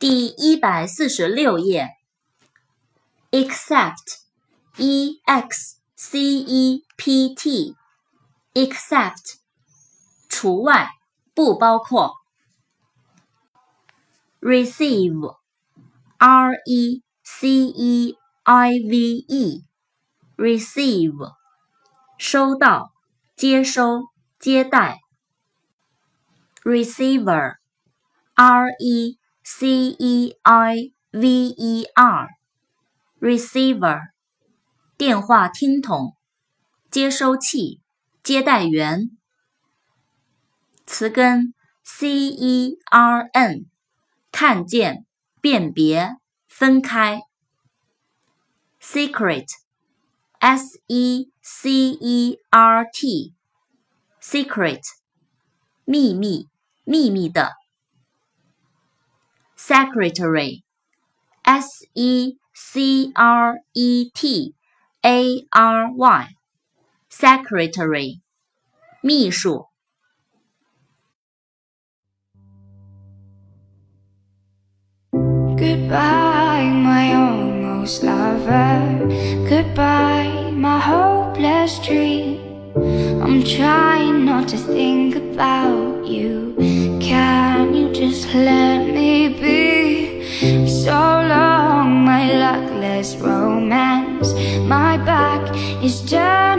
第一百四十六页。except，e x c e p t，except，除外，不包括。receive，r e c e i v e，receive，收到，接收，接待。receiver，r e c e i v e r，receiver，电话听筒，接收器，接待员。词根 c e r n，看见，辨别，分开。secret，s e c e r t，secret，秘密。秘密的，secretary，s e c r e t a r y，secretary，秘书。Goodbye, my almost lover. Goodbye, my hopeless dream. I'm trying not to think about you. Can you just let me? this romance. My back is turned.